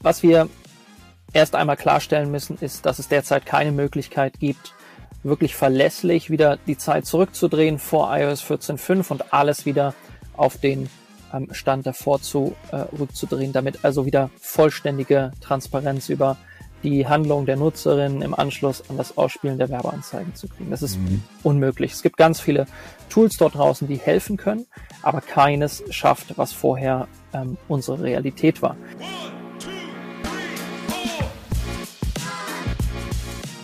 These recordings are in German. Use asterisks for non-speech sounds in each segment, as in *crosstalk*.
was wir erst einmal klarstellen müssen, ist, dass es derzeit keine Möglichkeit gibt, wirklich verlässlich wieder die Zeit zurückzudrehen vor iOS 14.5 und alles wieder auf den ähm, Stand davor zu, äh, rückzudrehen, damit also wieder vollständige Transparenz über die Handlung der Nutzerin im Anschluss an das Ausspielen der Werbeanzeigen zu kriegen. Das ist mhm. unmöglich. Es gibt ganz viele Tools dort draußen, die helfen können, aber keines schafft, was vorher ähm, unsere Realität war.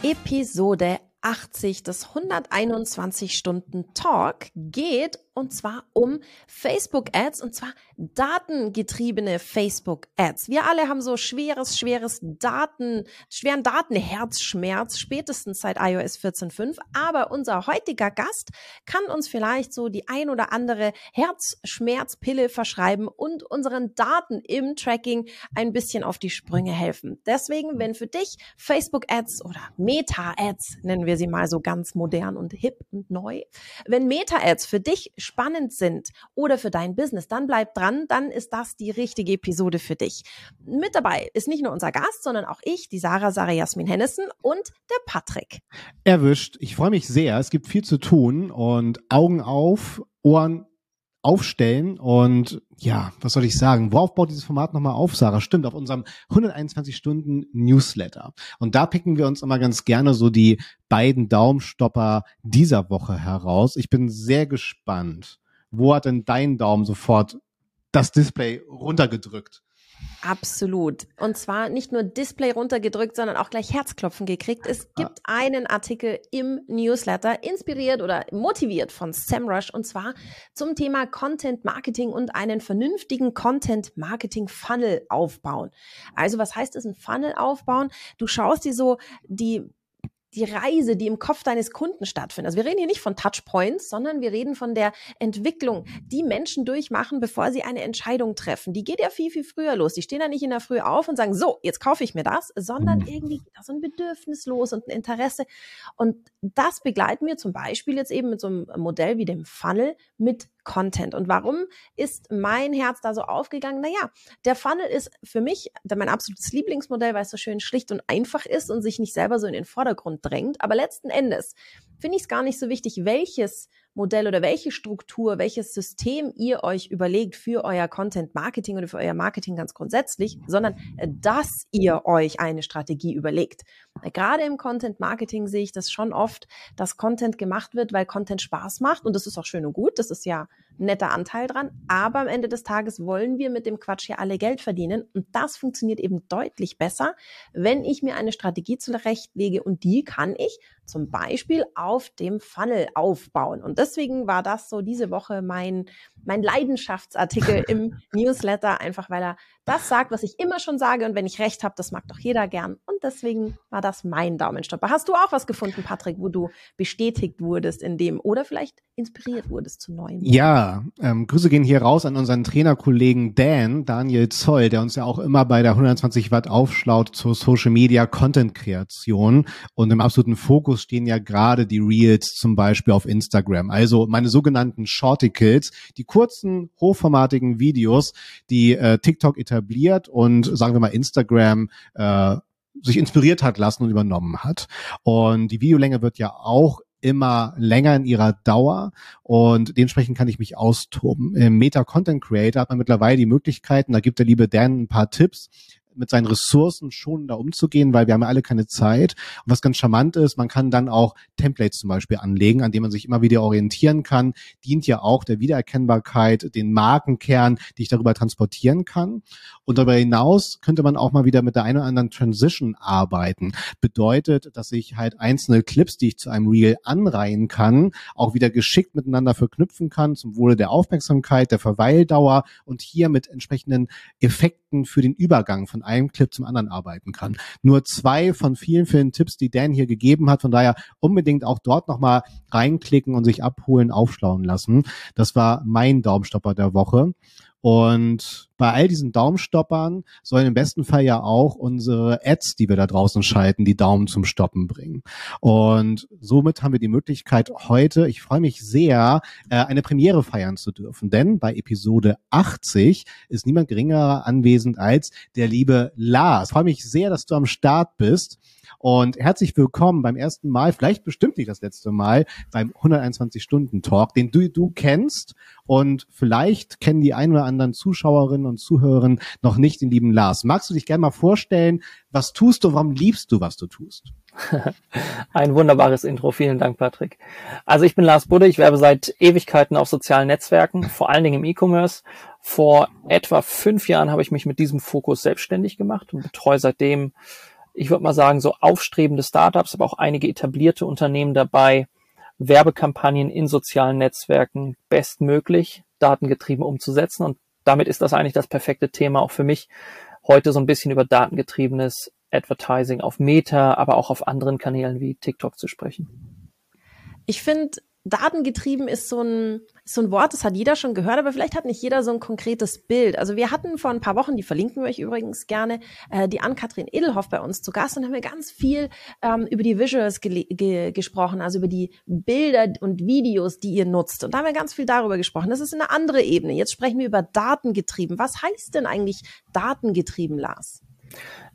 Episode 80 des 121 Stunden Talk geht und zwar um Facebook-Ads und zwar datengetriebene Facebook-Ads. Wir alle haben so schweres, schweres Daten, schweren Datenherzschmerz, spätestens seit iOS 14.5. Aber unser heutiger Gast kann uns vielleicht so die ein oder andere Herzschmerzpille verschreiben und unseren Daten im Tracking ein bisschen auf die Sprünge helfen. Deswegen, wenn für dich Facebook-Ads oder Meta-Ads, nennen wir sie mal so ganz modern und hip und neu, wenn Meta-Ads für dich spannend sind oder für dein Business, dann bleib dran, dann ist das die richtige Episode für dich. Mit dabei ist nicht nur unser Gast, sondern auch ich, die Sarah, Sarah Jasmin Hennessen und der Patrick. Erwischt. Ich freue mich sehr. Es gibt viel zu tun und Augen auf, Ohren aufstellen und ja, was soll ich sagen? Worauf baut dieses Format nochmal auf, Sarah? Stimmt, auf unserem 121 Stunden Newsletter. Und da picken wir uns immer ganz gerne so die beiden Daumenstopper dieser Woche heraus. Ich bin sehr gespannt. Wo hat denn dein Daumen sofort das Display runtergedrückt? Absolut. Und zwar nicht nur Display runtergedrückt, sondern auch gleich Herzklopfen gekriegt. Es gibt ah. einen Artikel im Newsletter, inspiriert oder motiviert von SEMrush, und zwar zum Thema Content Marketing und einen vernünftigen Content Marketing Funnel aufbauen. Also was heißt es, ein Funnel aufbauen? Du schaust dir so die die Reise, die im Kopf deines Kunden stattfindet. Also wir reden hier nicht von Touchpoints, sondern wir reden von der Entwicklung, die Menschen durchmachen, bevor sie eine Entscheidung treffen. Die geht ja viel, viel früher los. Die stehen da nicht in der Früh auf und sagen, so, jetzt kaufe ich mir das, sondern mhm. irgendwie geht da so ein Bedürfnis los und ein Interesse. Und das begleiten wir zum Beispiel jetzt eben mit so einem Modell wie dem Funnel mit Content. Und warum ist mein Herz da so aufgegangen? Naja, der Funnel ist für mich mein absolutes Lieblingsmodell, weil es so schön schlicht und einfach ist und sich nicht selber so in den Vordergrund drängt. Aber letzten Endes finde ich es gar nicht so wichtig, welches Modell oder welche Struktur, welches System ihr euch überlegt für euer Content Marketing oder für euer Marketing ganz grundsätzlich, sondern äh, dass ihr euch eine Strategie überlegt. Gerade im Content Marketing sehe ich das schon oft, dass Content gemacht wird, weil Content Spaß macht und das ist auch schön und gut, das ist ja netter Anteil dran, aber am Ende des Tages wollen wir mit dem Quatsch hier alle Geld verdienen und das funktioniert eben deutlich besser, wenn ich mir eine Strategie zurechtlege und die kann ich zum Beispiel auf dem Funnel aufbauen. Und deswegen war das so diese Woche mein, mein Leidenschaftsartikel im *laughs* Newsletter, einfach weil er das sagt, was ich immer schon sage. Und wenn ich recht habe, das mag doch jeder gern. Und deswegen war das mein Daumenstopper. Hast du auch was gefunden, Patrick, wo du bestätigt wurdest in dem oder vielleicht inspiriert wurdest zu neuem? Ja, ähm, Grüße gehen hier raus an unseren Trainerkollegen Dan, Daniel Zoll, der uns ja auch immer bei der 120 Watt aufschlaut zur Social Media Content Kreation. Und im absoluten Fokus stehen ja gerade die Reels zum Beispiel auf Instagram. Also meine sogenannten Shorticles, die kurzen, hochformatigen Videos, die äh, TikTok etabliert und sagen wir mal Instagram äh, sich inspiriert hat lassen und übernommen hat. Und die Videolänge wird ja auch immer länger in ihrer Dauer und dementsprechend kann ich mich austoben. Im Meta Content Creator hat man mittlerweile die Möglichkeiten, da gibt der liebe Dan ein paar Tipps, mit seinen Ressourcen schon da umzugehen, weil wir haben ja alle keine Zeit. Und was ganz charmant ist, man kann dann auch Templates zum Beispiel anlegen, an denen man sich immer wieder orientieren kann. Dient ja auch der Wiedererkennbarkeit, den Markenkern, die ich darüber transportieren kann. Und darüber hinaus könnte man auch mal wieder mit der einen oder anderen Transition arbeiten. Bedeutet, dass ich halt einzelne Clips, die ich zu einem Reel anreihen kann, auch wieder geschickt miteinander verknüpfen kann, zum Wohle der Aufmerksamkeit, der Verweildauer und hier mit entsprechenden Effekten für den Übergang von einem Clip zum anderen arbeiten kann. Nur zwei von vielen, vielen Tipps, die Dan hier gegeben hat. Von daher unbedingt auch dort nochmal reinklicken und sich abholen, aufschlauen lassen. Das war mein Daumenstopper der Woche. Und bei all diesen Daumenstoppern sollen im besten Fall ja auch unsere Ads, die wir da draußen schalten, die Daumen zum Stoppen bringen. Und somit haben wir die Möglichkeit heute, ich freue mich sehr, äh, eine Premiere feiern zu dürfen. Denn bei Episode 80 ist niemand geringer anwesend als der liebe Lars. Ich freue mich sehr, dass du am Start bist. Und herzlich willkommen beim ersten Mal, vielleicht bestimmt nicht das letzte Mal, beim 121-Stunden-Talk, den du, du kennst. Und vielleicht kennen die ein oder anderen Zuschauerinnen und Zuhörer noch nicht den lieben Lars. Magst du dich gerne mal vorstellen, was tust du, warum liebst du, was du tust? *laughs* Ein wunderbares Intro. Vielen Dank, Patrick. Also ich bin Lars Budde. Ich werbe seit Ewigkeiten auf sozialen Netzwerken, vor allen Dingen im E-Commerce. Vor etwa fünf Jahren habe ich mich mit diesem Fokus selbstständig gemacht und betreue seitdem ich würde mal sagen, so aufstrebende Startups, aber auch einige etablierte Unternehmen dabei, Werbekampagnen in sozialen Netzwerken bestmöglich datengetrieben umzusetzen. Und damit ist das eigentlich das perfekte Thema auch für mich, heute so ein bisschen über datengetriebenes Advertising auf Meta, aber auch auf anderen Kanälen wie TikTok zu sprechen. Ich finde, datengetrieben ist so ein, so ein Wort, das hat jeder schon gehört, aber vielleicht hat nicht jeder so ein konkretes Bild. Also wir hatten vor ein paar Wochen, die verlinken wir euch übrigens gerne, äh, die Ann-Kathrin Edelhoff bei uns zu Gast und haben wir ganz viel ähm, über die Visuals ge gesprochen, also über die Bilder und Videos, die ihr nutzt. Und da haben wir ganz viel darüber gesprochen. Das ist eine andere Ebene. Jetzt sprechen wir über datengetrieben. Was heißt denn eigentlich datengetrieben, Lars?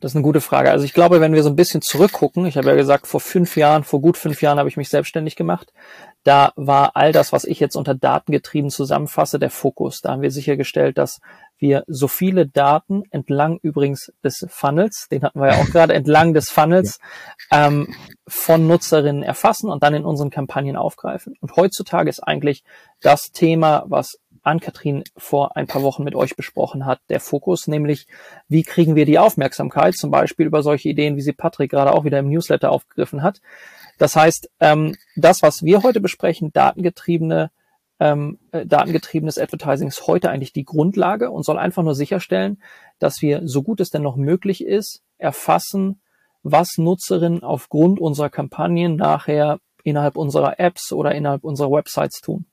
Das ist eine gute Frage. Also ich glaube, wenn wir so ein bisschen zurückgucken, ich habe ja gesagt, vor fünf Jahren, vor gut fünf Jahren habe ich mich selbstständig gemacht. Da war all das, was ich jetzt unter datengetrieben zusammenfasse, der Fokus. Da haben wir sichergestellt, dass wir so viele Daten entlang übrigens des Funnels, den hatten wir ja auch *laughs* gerade, entlang des Funnels ja. ähm, von Nutzerinnen erfassen und dann in unseren Kampagnen aufgreifen. Und heutzutage ist eigentlich das Thema, was Ann-Kathrin vor ein paar Wochen mit euch besprochen hat, der Fokus, nämlich wie kriegen wir die Aufmerksamkeit, zum Beispiel über solche Ideen, wie sie Patrick gerade auch wieder im Newsletter aufgegriffen hat. Das heißt, ähm, das, was wir heute besprechen, datengetriebene, ähm, äh, datengetriebenes Advertising ist heute eigentlich die Grundlage und soll einfach nur sicherstellen, dass wir, so gut es denn noch möglich ist, erfassen, was Nutzerinnen aufgrund unserer Kampagnen nachher innerhalb unserer Apps oder innerhalb unserer Websites tun.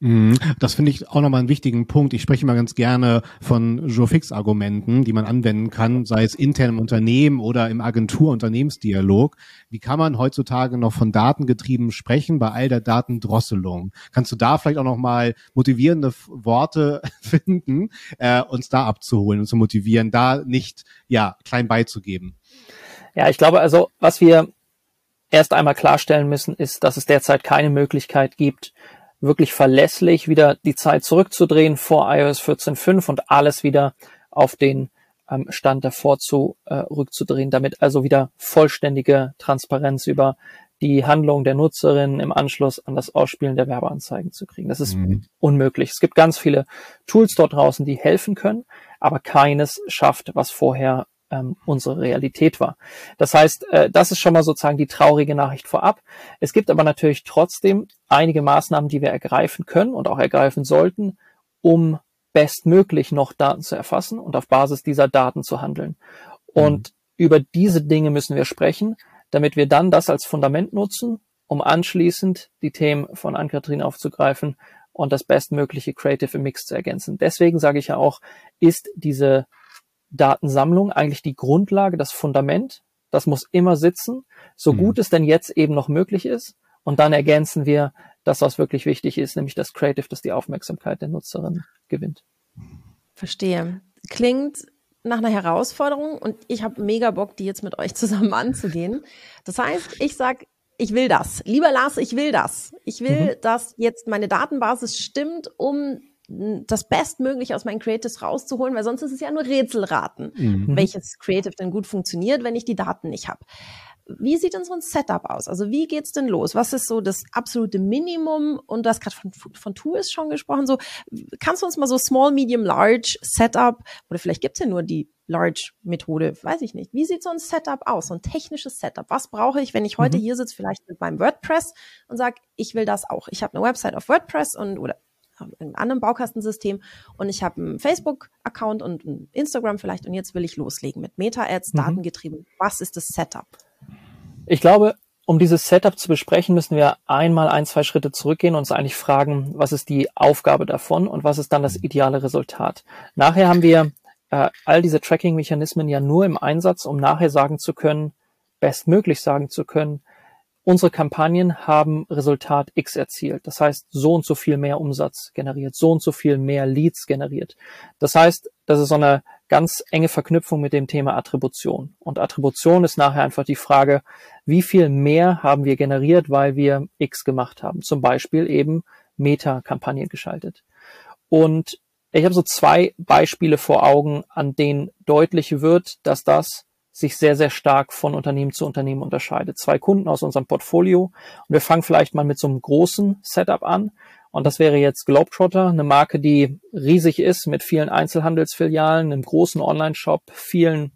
Mhm. Das finde ich auch nochmal einen wichtigen Punkt. Ich spreche immer ganz gerne von Joe-Fix-Argumenten, die man anwenden kann, sei es intern im Unternehmen oder im Agentur-Unternehmensdialog. Wie kann man heutzutage noch von Datengetrieben sprechen bei all der Datendrosselung? Kannst du da vielleicht auch nochmal motivierende Worte *laughs* finden, äh, uns da abzuholen und zu motivieren, da nicht ja klein beizugeben? Ja, ich glaube also, was wir erst einmal klarstellen müssen, ist, dass es derzeit keine Möglichkeit gibt, wirklich verlässlich wieder die Zeit zurückzudrehen vor iOS 14.5 und alles wieder auf den ähm, Stand davor zu äh, rückzudrehen, damit also wieder vollständige Transparenz über die Handlung der Nutzerin im Anschluss an das Ausspielen der Werbeanzeigen zu kriegen. Das ist mhm. unmöglich. Es gibt ganz viele Tools dort draußen, die helfen können, aber keines schafft, was vorher ähm, unsere Realität war. Das heißt, äh, das ist schon mal sozusagen die traurige Nachricht vorab. Es gibt aber natürlich trotzdem einige Maßnahmen, die wir ergreifen können und auch ergreifen sollten, um bestmöglich noch Daten zu erfassen und auf Basis dieser Daten zu handeln. Und mhm. über diese Dinge müssen wir sprechen, damit wir dann das als Fundament nutzen, um anschließend die Themen von Ann-Kathrin aufzugreifen und das bestmögliche Creative Mix zu ergänzen. Deswegen sage ich ja auch, ist diese Datensammlung eigentlich die Grundlage, das Fundament. Das muss immer sitzen, so mhm. gut es denn jetzt eben noch möglich ist. Und dann ergänzen wir das, was wirklich wichtig ist, nämlich das Creative, das die Aufmerksamkeit der Nutzerin gewinnt. Verstehe. Klingt nach einer Herausforderung und ich habe mega Bock, die jetzt mit euch zusammen anzugehen. Das heißt, ich sag, ich will das. Lieber Lars, ich will das. Ich will, mhm. dass jetzt meine Datenbasis stimmt, um das Bestmögliche aus meinen Creatives rauszuholen, weil sonst ist es ja nur Rätselraten, mhm. welches Creative denn gut funktioniert, wenn ich die Daten nicht habe. Wie sieht denn so ein Setup aus? Also wie geht's denn los? Was ist so das absolute Minimum? Und du hast gerade von, von Tools schon gesprochen. So, kannst du uns mal so Small, Medium, Large Setup oder vielleicht gibt's ja nur die Large-Methode, weiß ich nicht. Wie sieht so ein Setup aus, so ein technisches Setup? Was brauche ich, wenn ich heute mhm. hier sitze, vielleicht mit meinem WordPress und sage, ich will das auch. Ich habe eine Website auf WordPress und oder einem anderen Baukastensystem und ich habe einen Facebook-Account und ein Instagram vielleicht und jetzt will ich loslegen mit Meta-Ads, mhm. datengetrieben. Was ist das Setup? Ich glaube, um dieses Setup zu besprechen, müssen wir einmal ein, zwei Schritte zurückgehen und uns eigentlich fragen, was ist die Aufgabe davon und was ist dann das ideale Resultat. Nachher haben wir äh, all diese Tracking-Mechanismen ja nur im Einsatz, um nachher sagen zu können, bestmöglich sagen zu können, unsere Kampagnen haben Resultat X erzielt. Das heißt, so und so viel mehr Umsatz generiert, so und so viel mehr Leads generiert. Das heißt, das ist so eine ganz enge Verknüpfung mit dem Thema Attribution. Und Attribution ist nachher einfach die Frage, wie viel mehr haben wir generiert, weil wir X gemacht haben. Zum Beispiel eben Meta-Kampagne geschaltet. Und ich habe so zwei Beispiele vor Augen, an denen deutlich wird, dass das sich sehr, sehr stark von Unternehmen zu Unternehmen unterscheidet. Zwei Kunden aus unserem Portfolio. Und wir fangen vielleicht mal mit so einem großen Setup an. Und das wäre jetzt Globetrotter, eine Marke, die riesig ist mit vielen Einzelhandelsfilialen, einem großen Online-Shop, vielen,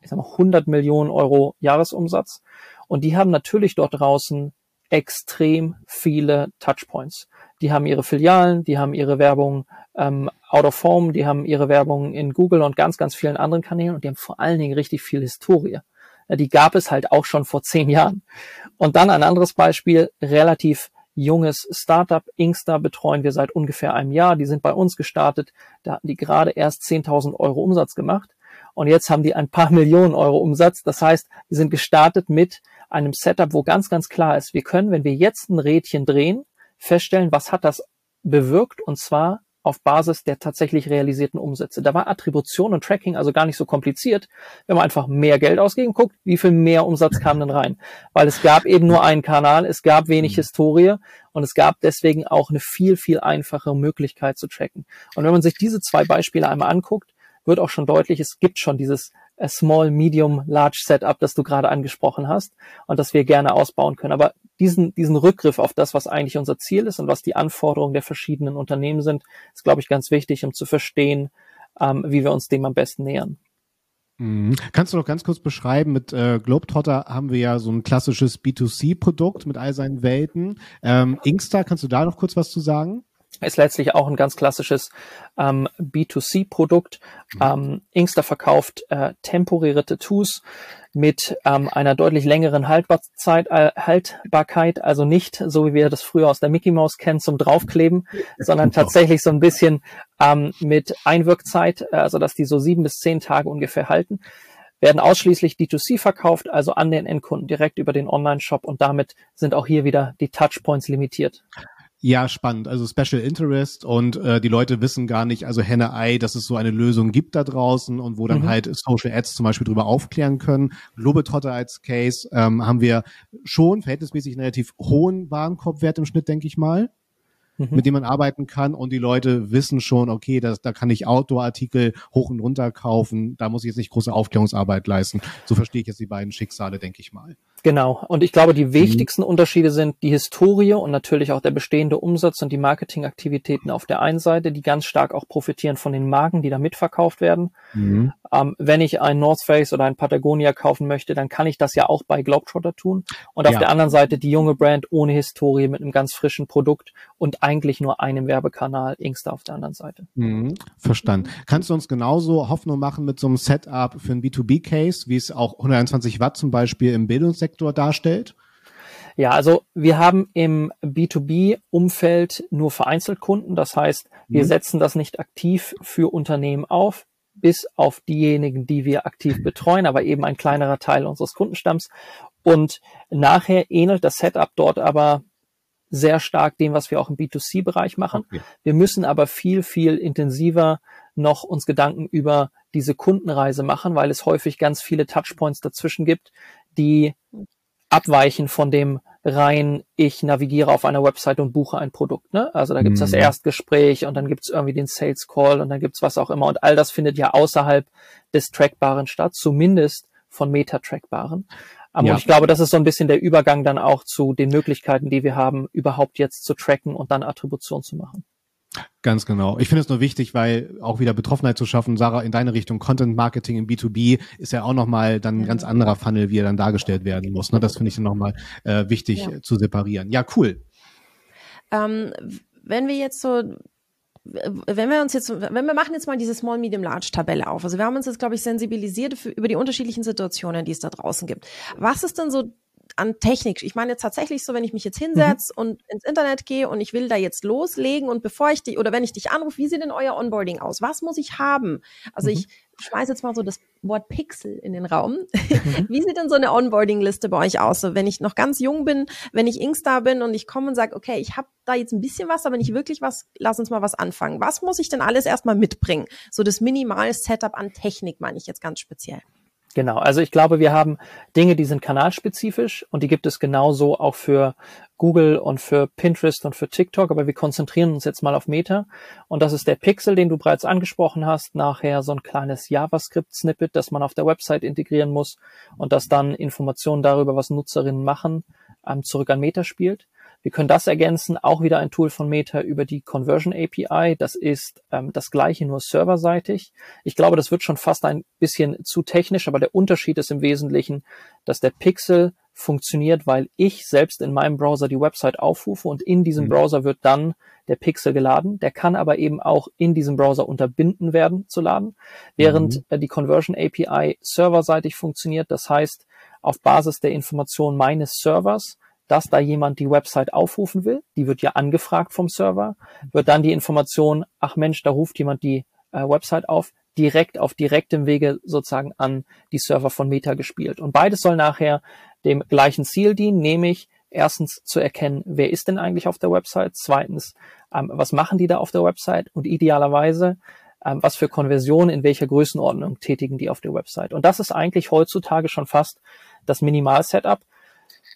ich sag mal, 100 Millionen Euro Jahresumsatz. Und die haben natürlich dort draußen extrem viele Touchpoints. Die haben ihre Filialen, die haben ihre Werbung ähm, out of home, die haben ihre Werbung in Google und ganz, ganz vielen anderen Kanälen und die haben vor allen Dingen richtig viel Historie. Die gab es halt auch schon vor zehn Jahren. Und dann ein anderes Beispiel, relativ junges Startup. Inkster betreuen wir seit ungefähr einem Jahr. Die sind bei uns gestartet. Da hatten die gerade erst 10.000 Euro Umsatz gemacht. Und jetzt haben die ein paar *laughs* Millionen Euro Umsatz. Das heißt, die sind gestartet mit einem Setup, wo ganz, ganz klar ist, wir können, wenn wir jetzt ein Rädchen drehen, feststellen, was hat das bewirkt. Und zwar auf Basis der tatsächlich realisierten Umsätze. Da war Attribution und Tracking also gar nicht so kompliziert, wenn man einfach mehr Geld ausgeben guckt, wie viel mehr Umsatz kam denn rein. Weil es gab eben nur einen Kanal, es gab wenig mhm. Historie und es gab deswegen auch eine viel, viel einfache Möglichkeit zu tracken. Und wenn man sich diese zwei Beispiele einmal anguckt, wird auch schon deutlich, es gibt schon dieses Small, Medium, Large Setup, das du gerade angesprochen hast und das wir gerne ausbauen können. Aber diesen, diesen Rückgriff auf das, was eigentlich unser Ziel ist und was die Anforderungen der verschiedenen Unternehmen sind, ist, glaube ich, ganz wichtig, um zu verstehen, ähm, wie wir uns dem am besten nähern. Mhm. Kannst du noch ganz kurz beschreiben, mit äh, Globetrotter haben wir ja so ein klassisches B2C-Produkt mit all seinen Welten. Ähm, Inkster, kannst du da noch kurz was zu sagen? Ist letztlich auch ein ganz klassisches ähm, B2C-Produkt. Mhm. Ähm, Inkster verkauft äh, temporäre Tattoos mit ähm, einer deutlich längeren Haltbarzeit, äh, Haltbarkeit, also nicht so wie wir das früher aus der Mickey Mouse kennen zum draufkleben, *laughs* sondern tatsächlich so ein bisschen ähm, mit Einwirkzeit, äh, also dass die so sieben bis zehn Tage ungefähr halten werden ausschließlich D2C verkauft, also an den Endkunden direkt über den Online-Shop und damit sind auch hier wieder die Touchpoints limitiert. Ja, spannend. Also Special Interest und äh, die Leute wissen gar nicht, also Henne-Ei, dass es so eine Lösung gibt da draußen und wo dann mhm. halt Social Ads zum Beispiel drüber aufklären können. Globetrotter als Case ähm, haben wir schon verhältnismäßig einen relativ hohen Warenkorbwert im Schnitt, denke ich mal mhm. mit dem man arbeiten kann und die Leute wissen schon, okay, das, da kann ich Outdoor-Artikel hoch und runter kaufen, da muss ich jetzt nicht große Aufklärungsarbeit leisten. So verstehe ich jetzt die beiden Schicksale, denke ich mal. Genau. Und ich glaube, die mhm. wichtigsten. Unterschiede sind die Historie und natürlich auch der bestehende Umsatz und die Marketingaktivitäten auf der einen Seite, die ganz stark auch profitieren von den Marken, die da mitverkauft werden. Mhm. Ähm, wenn ich ein North Face oder ein Patagonia kaufen möchte, dann kann ich das ja auch bei Globetrotter tun. Und auf ja. der anderen Seite die junge Brand ohne Historie mit einem ganz frischen Produkt und eigentlich nur einem Werbekanal, Inkster auf der anderen Seite. Mhm. Verstanden. Kannst du uns genauso Hoffnung machen mit so einem Setup für einen B2B-Case, wie es auch 121 Watt zum Beispiel im Bildungssektor darstellt? Ja, also wir haben im B2B-Umfeld nur vereinzelt Kunden. Das heißt, wir mhm. setzen das nicht aktiv für Unternehmen auf bis auf diejenigen, die wir aktiv betreuen, aber eben ein kleinerer Teil unseres Kundenstamms. Und nachher ähnelt das Setup dort aber sehr stark dem, was wir auch im B2C-Bereich machen. Okay. Wir müssen aber viel, viel intensiver noch uns Gedanken über diese Kundenreise machen, weil es häufig ganz viele Touchpoints dazwischen gibt, die abweichen von dem rein, ich navigiere auf einer Website und buche ein Produkt. Ne? Also da gibt's mhm. das Erstgespräch und dann gibt's irgendwie den Sales Call und dann gibt's was auch immer. Und all das findet ja außerhalb des Trackbaren statt, zumindest von Meta-Trackbaren. Um, ja. Und ich glaube, das ist so ein bisschen der Übergang dann auch zu den Möglichkeiten, die wir haben, überhaupt jetzt zu tracken und dann Attribution zu machen. Ganz genau. Ich finde es nur wichtig, weil auch wieder Betroffenheit zu schaffen, Sarah, in deine Richtung Content Marketing im B2B ist ja auch nochmal dann ein ganz anderer Funnel, wie er dann dargestellt werden muss. Ne? Das finde ich dann nochmal äh, wichtig ja. zu separieren. Ja, cool. Ähm, wenn wir jetzt so wenn wir uns jetzt, wenn wir machen jetzt mal diese Small, Medium, Large Tabelle auf. Also wir haben uns jetzt, glaube ich, sensibilisiert für, über die unterschiedlichen Situationen, die es da draußen gibt. Was ist denn so an Technik. Ich meine jetzt tatsächlich so, wenn ich mich jetzt hinsetze mhm. und ins Internet gehe und ich will da jetzt loslegen und bevor ich dich oder wenn ich dich anrufe, wie sieht denn euer Onboarding aus? Was muss ich haben? Also mhm. ich schmeiße jetzt mal so das Wort Pixel in den Raum. Mhm. *laughs* wie sieht denn so eine Onboarding-Liste bei euch aus? So, wenn ich noch ganz jung bin, wenn ich Ingstar bin und ich komme und sage, okay, ich habe da jetzt ein bisschen was, aber nicht wirklich was, lass uns mal was anfangen. Was muss ich denn alles erstmal mitbringen? So das minimale Setup an Technik meine ich jetzt ganz speziell. Genau, also ich glaube, wir haben Dinge, die sind kanalspezifisch und die gibt es genauso auch für Google und für Pinterest und für TikTok, aber wir konzentrieren uns jetzt mal auf Meta. Und das ist der Pixel, den du bereits angesprochen hast, nachher so ein kleines JavaScript-Snippet, das man auf der Website integrieren muss und das dann Informationen darüber, was Nutzerinnen machen, ähm, zurück an Meta spielt. Wir können das ergänzen, auch wieder ein Tool von Meta über die Conversion API. Das ist ähm, das gleiche, nur serverseitig. Ich glaube, das wird schon fast ein bisschen zu technisch, aber der Unterschied ist im Wesentlichen, dass der Pixel funktioniert, weil ich selbst in meinem Browser die Website aufrufe und in diesem mhm. Browser wird dann der Pixel geladen. Der kann aber eben auch in diesem Browser unterbinden werden zu laden, während mhm. Äh, die Conversion API serverseitig funktioniert. Das heißt, auf Basis der Information meines Servers dass da jemand die Website aufrufen will. Die wird ja angefragt vom Server, wird dann die Information, ach Mensch, da ruft jemand die äh, Website auf, direkt auf direktem Wege sozusagen an die Server von Meta gespielt. Und beides soll nachher dem gleichen Ziel dienen, nämlich erstens zu erkennen, wer ist denn eigentlich auf der Website, zweitens, ähm, was machen die da auf der Website und idealerweise, ähm, was für Konversionen in welcher Größenordnung tätigen die auf der Website. Und das ist eigentlich heutzutage schon fast das Minimal-Setup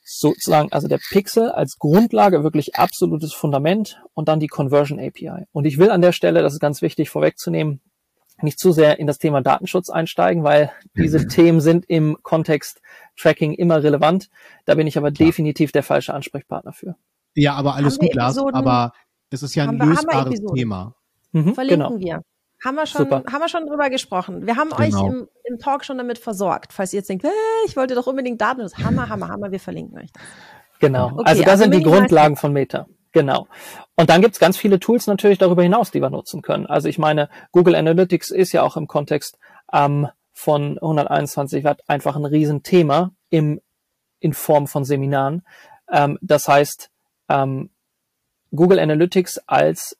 sozusagen, also der Pixel als Grundlage wirklich absolutes Fundament und dann die Conversion API. Und ich will an der Stelle, das ist ganz wichtig vorwegzunehmen, nicht zu sehr in das Thema Datenschutz einsteigen, weil diese mhm. Themen sind im Kontext Tracking immer relevant. Da bin ich aber Klar. definitiv der falsche Ansprechpartner für. Ja, aber alles gut, Lars, aber es ist ja ein lösbares Thema. Mhm, Verlinken genau. wir. Haben wir schon, Super. haben wir schon drüber gesprochen. Wir haben genau. euch im, im, Talk schon damit versorgt. Falls ihr jetzt denkt, hey, ich wollte doch unbedingt Daten, das Hammer, Hammer, Hammer, wir verlinken euch das. Genau. Okay, also das also sind die Grundlagen von Meta. Genau. Und dann gibt's ganz viele Tools natürlich darüber hinaus, die wir nutzen können. Also ich meine, Google Analytics ist ja auch im Kontext ähm, von 121 Watt einfach ein Riesenthema im, in Form von Seminaren. Ähm, das heißt, ähm, Google Analytics als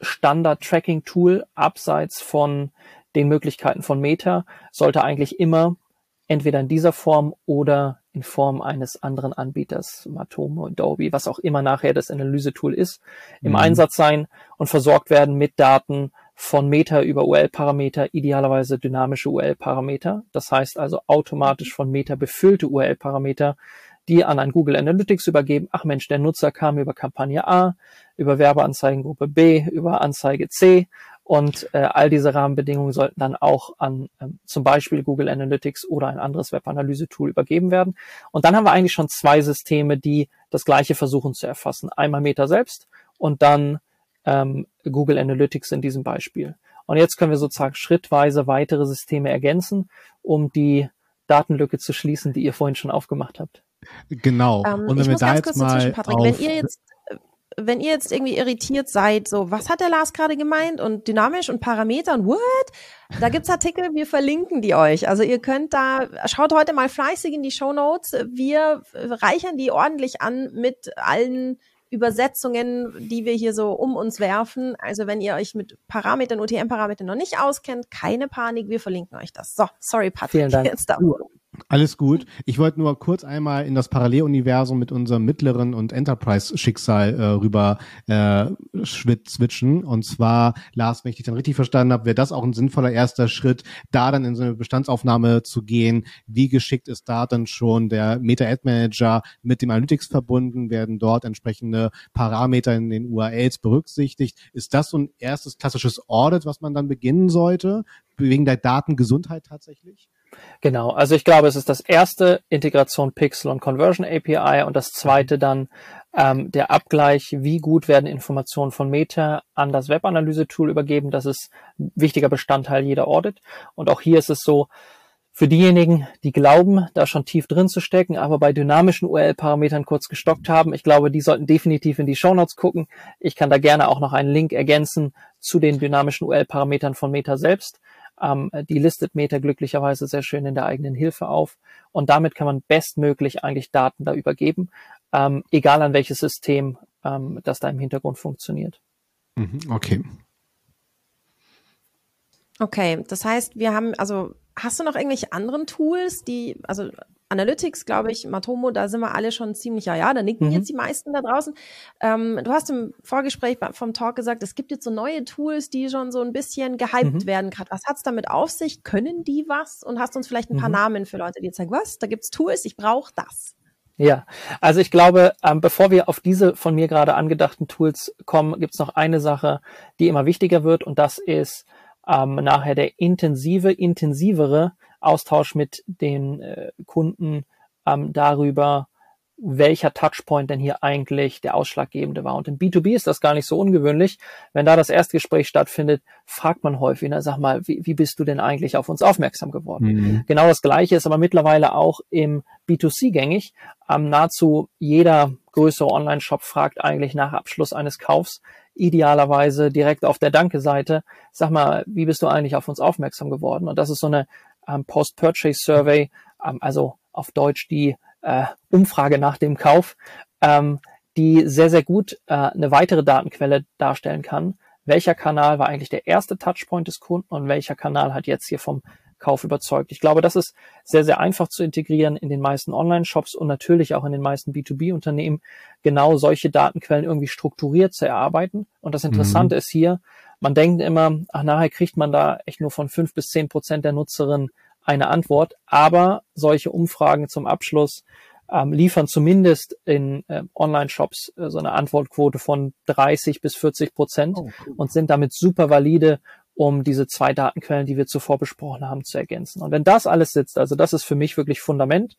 Standard-Tracking-Tool abseits von den Möglichkeiten von Meta sollte eigentlich immer entweder in dieser Form oder in Form eines anderen Anbieters, Matomo, Adobe, was auch immer nachher das Analyse-Tool ist, im mhm. Einsatz sein und versorgt werden mit Daten von Meta über URL-Parameter, idealerweise dynamische URL-Parameter. Das heißt also automatisch von Meta befüllte URL-Parameter, die an ein Google Analytics übergeben. Ach Mensch, der Nutzer kam über Kampagne A, über Werbeanzeigengruppe B, über Anzeige C und äh, all diese Rahmenbedingungen sollten dann auch an ähm, zum Beispiel Google Analytics oder ein anderes Webanalyse-Tool übergeben werden. Und dann haben wir eigentlich schon zwei Systeme, die das gleiche versuchen zu erfassen. Einmal Meta selbst und dann ähm, Google Analytics in diesem Beispiel. Und jetzt können wir sozusagen schrittweise weitere Systeme ergänzen, um die Datenlücke zu schließen, die ihr vorhin schon aufgemacht habt. Genau. Ähm, und wenn wir da jetzt mal Patrick, auf, wenn ihr jetzt wenn ihr jetzt irgendwie irritiert seid, so, was hat der Lars gerade gemeint und dynamisch und Parameter und what? Da gibt's *laughs* Artikel, wir verlinken die euch. Also ihr könnt da, schaut heute mal fleißig in die Show Notes. Wir reichern die ordentlich an mit allen Übersetzungen, die wir hier so um uns werfen. Also wenn ihr euch mit Parametern, UTM-Parametern noch nicht auskennt, keine Panik, wir verlinken euch das. So, sorry Patrick, Vielen Dank. jetzt darüber. Alles gut. Ich wollte nur kurz einmal in das Paralleluniversum mit unserem mittleren und Enterprise-Schicksal äh, rüber äh, switchen. Und zwar, Lars, wenn ich dich dann richtig verstanden habe, wäre das auch ein sinnvoller erster Schritt, da dann in so eine Bestandsaufnahme zu gehen. Wie geschickt ist da dann schon der Meta-Ad Manager mit dem Analytics verbunden? Werden dort entsprechende Parameter in den URLs berücksichtigt? Ist das so ein erstes klassisches Audit, was man dann beginnen sollte, wegen der Datengesundheit tatsächlich? Genau, also ich glaube, es ist das erste Integration Pixel und Conversion API und das zweite dann ähm, der Abgleich, wie gut werden Informationen von Meta an das Webanalyse-Tool übergeben. Das ist ein wichtiger Bestandteil jeder Audit. Und auch hier ist es so, für diejenigen, die glauben, da schon tief drin zu stecken, aber bei dynamischen URL-Parametern kurz gestockt haben, ich glaube, die sollten definitiv in die Shownotes gucken. Ich kann da gerne auch noch einen Link ergänzen zu den dynamischen URL-Parametern von Meta selbst. Ähm, die listet Meta glücklicherweise sehr schön in der eigenen Hilfe auf. Und damit kann man bestmöglich eigentlich Daten da übergeben, ähm, egal an welches System ähm, das da im Hintergrund funktioniert. Mhm, okay. Okay, das heißt, wir haben, also hast du noch irgendwelche anderen Tools, die, also Analytics, glaube ich, Matomo, da sind wir alle schon ziemlich, ja, ja, da nicken mhm. jetzt die meisten da draußen. Ähm, du hast im Vorgespräch vom Talk gesagt, es gibt jetzt so neue Tools, die schon so ein bisschen gehypt mhm. werden gerade. Was hat's damit auf sich? Können die was? Und hast du uns vielleicht ein paar mhm. Namen für Leute, die jetzt sagen, was, da gibt's Tools, ich brauche das. Ja, also ich glaube, ähm, bevor wir auf diese von mir gerade angedachten Tools kommen, gibt's noch eine Sache, die immer wichtiger wird und das ist ähm, nachher der intensive, intensivere Austausch mit den äh, Kunden ähm, darüber, welcher Touchpoint denn hier eigentlich der ausschlaggebende war. Und im B2B ist das gar nicht so ungewöhnlich. Wenn da das Erstgespräch stattfindet, fragt man häufig, na, sag mal, wie, wie bist du denn eigentlich auf uns aufmerksam geworden? Mhm. Genau das Gleiche ist aber mittlerweile auch im B2C gängig. Ähm, nahezu jeder größere Online-Shop fragt eigentlich nach Abschluss eines Kaufs, idealerweise direkt auf der Danke-Seite, sag mal, wie bist du eigentlich auf uns aufmerksam geworden? Und das ist so eine ähm, Post-Purchase-Survey, ähm, also auf Deutsch die äh, Umfrage nach dem Kauf, ähm, die sehr, sehr gut äh, eine weitere Datenquelle darstellen kann. Welcher Kanal war eigentlich der erste Touchpoint des Kunden und welcher Kanal hat jetzt hier vom Kauf überzeugt? Ich glaube, das ist sehr, sehr einfach zu integrieren in den meisten Online-Shops und natürlich auch in den meisten B2B-Unternehmen, genau solche Datenquellen irgendwie strukturiert zu erarbeiten. Und das Interessante mhm. ist hier, man denkt immer, ach, nachher kriegt man da echt nur von fünf bis zehn Prozent der Nutzerinnen eine Antwort. Aber solche Umfragen zum Abschluss ähm, liefern zumindest in äh, Online-Shops äh, so eine Antwortquote von 30 bis 40 Prozent oh, cool. und sind damit super valide, um diese zwei Datenquellen, die wir zuvor besprochen haben, zu ergänzen. Und wenn das alles sitzt, also das ist für mich wirklich Fundament,